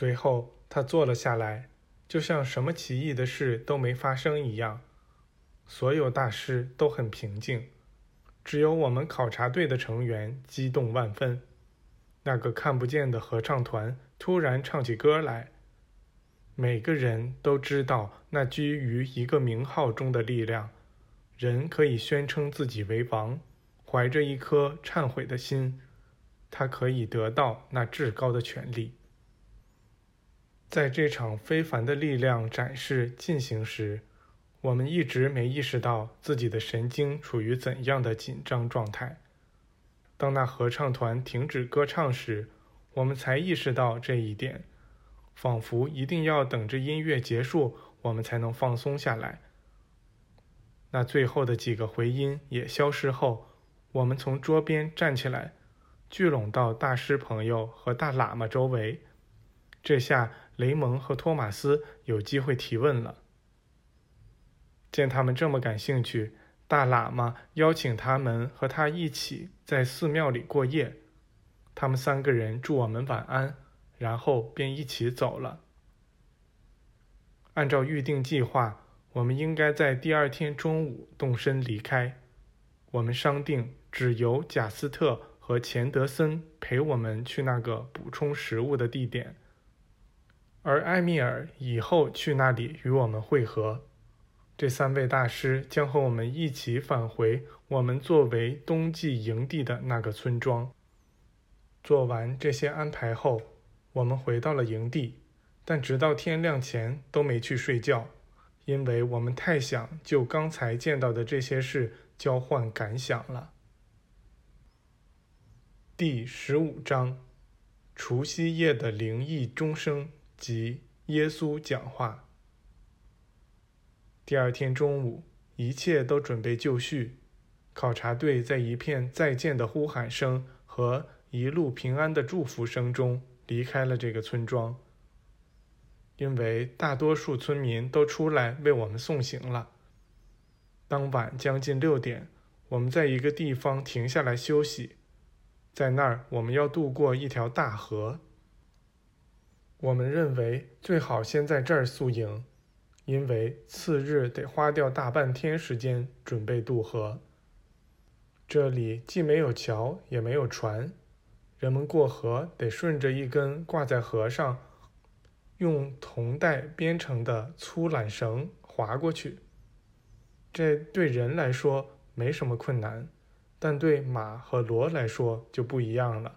随后，他坐了下来，就像什么奇异的事都没发生一样。所有大师都很平静，只有我们考察队的成员激动万分。那个看不见的合唱团突然唱起歌来。每个人都知道那居于一个名号中的力量，人可以宣称自己为王，怀着一颗忏悔的心，他可以得到那至高的权利。在这场非凡的力量展示进行时，我们一直没意识到自己的神经处于怎样的紧张状态。当那合唱团停止歌唱时，我们才意识到这一点，仿佛一定要等着音乐结束，我们才能放松下来。那最后的几个回音也消失后，我们从桌边站起来，聚拢到大师朋友和大喇嘛周围。这下。雷蒙和托马斯有机会提问了。见他们这么感兴趣，大喇嘛邀请他们和他一起在寺庙里过夜。他们三个人祝我们晚安，然后便一起走了。按照预定计划，我们应该在第二天中午动身离开。我们商定只由贾斯特和钱德森陪我们去那个补充食物的地点。而埃米尔以后去那里与我们会合。这三位大师将和我们一起返回我们作为冬季营地的那个村庄。做完这些安排后，我们回到了营地，但直到天亮前都没去睡觉，因为我们太想就刚才见到的这些事交换感想了。第十五章：除夕夜的灵异钟声。即耶稣讲话。第二天中午，一切都准备就绪。考察队在一片再见的呼喊声和一路平安的祝福声中离开了这个村庄。因为大多数村民都出来为我们送行了。当晚将近六点，我们在一个地方停下来休息，在那儿我们要渡过一条大河。我们认为最好先在这儿宿营，因为次日得花掉大半天时间准备渡河。这里既没有桥，也没有船，人们过河得顺着一根挂在河上、用铜带编成的粗缆绳划过去。这对人来说没什么困难，但对马和骡来说就不一样了。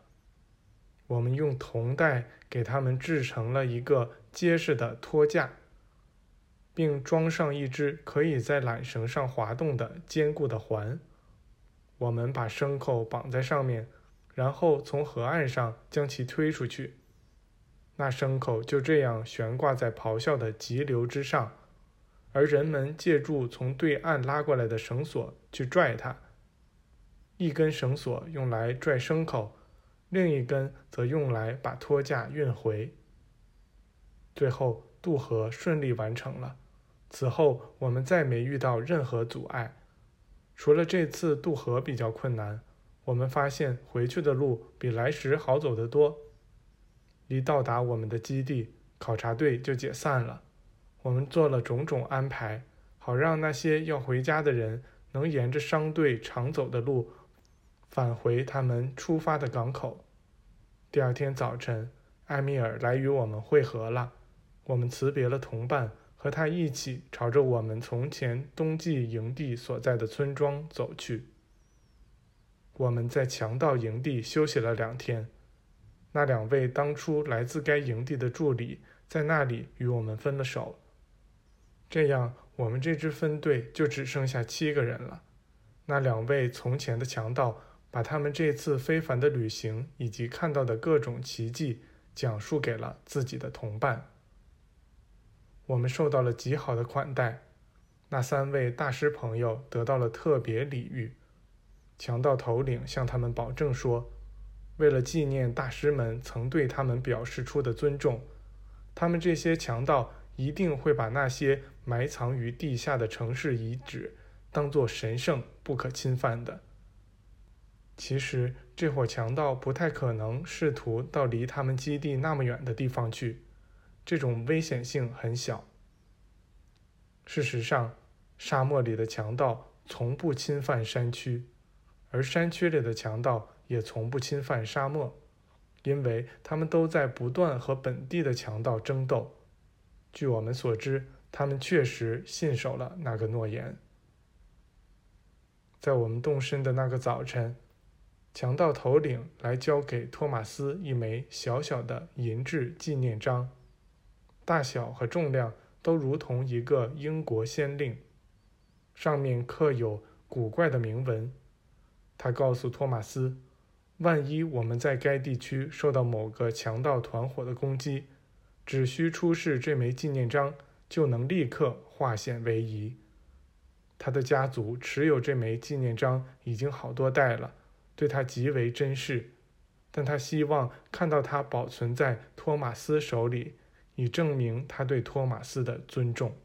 我们用铜带给它们制成了一个结实的托架，并装上一只可以在缆绳上滑动的坚固的环。我们把牲口绑在上面，然后从河岸上将其推出去。那牲口就这样悬挂在咆哮的急流之上，而人们借助从对岸拉过来的绳索去拽它。一根绳索用来拽牲口。另一根则用来把托架运回。最后渡河顺利完成了。此后我们再没遇到任何阻碍，除了这次渡河比较困难。我们发现回去的路比来时好走得多。一到达我们的基地，考察队就解散了。我们做了种种安排，好让那些要回家的人能沿着商队常走的路。返回他们出发的港口。第二天早晨，埃米尔来与我们会合了。我们辞别了同伴，和他一起朝着我们从前冬季营地所在的村庄走去。我们在强盗营地休息了两天。那两位当初来自该营地的助理在那里与我们分了手。这样，我们这支分队就只剩下七个人了。那两位从前的强盗。把他们这次非凡的旅行以及看到的各种奇迹讲述给了自己的同伴。我们受到了极好的款待，那三位大师朋友得到了特别礼遇。强盗头领向他们保证说，为了纪念大师们曾对他们表示出的尊重，他们这些强盗一定会把那些埋藏于地下的城市遗址当作神圣不可侵犯的。其实，这伙强盗不太可能试图到离他们基地那么远的地方去。这种危险性很小。事实上，沙漠里的强盗从不侵犯山区，而山区里的强盗也从不侵犯沙漠，因为他们都在不断和本地的强盗争斗。据我们所知，他们确实信守了那个诺言。在我们动身的那个早晨，强盗头领来交给托马斯一枚小小的银质纪念章，大小和重量。都如同一个英国先令，上面刻有古怪的铭文。他告诉托马斯，万一我们在该地区受到某个强盗团伙的攻击，只需出示这枚纪念章，就能立刻化险为夷。他的家族持有这枚纪念章已经好多代了，对他极为珍视，但他希望看到它保存在托马斯手里。以证明他对托马斯的尊重。